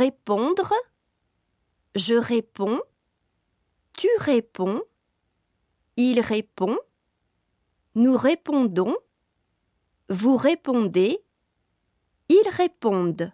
Répondre. Je réponds. Tu réponds. Il répond. Nous répondons. Vous répondez. Ils répondent.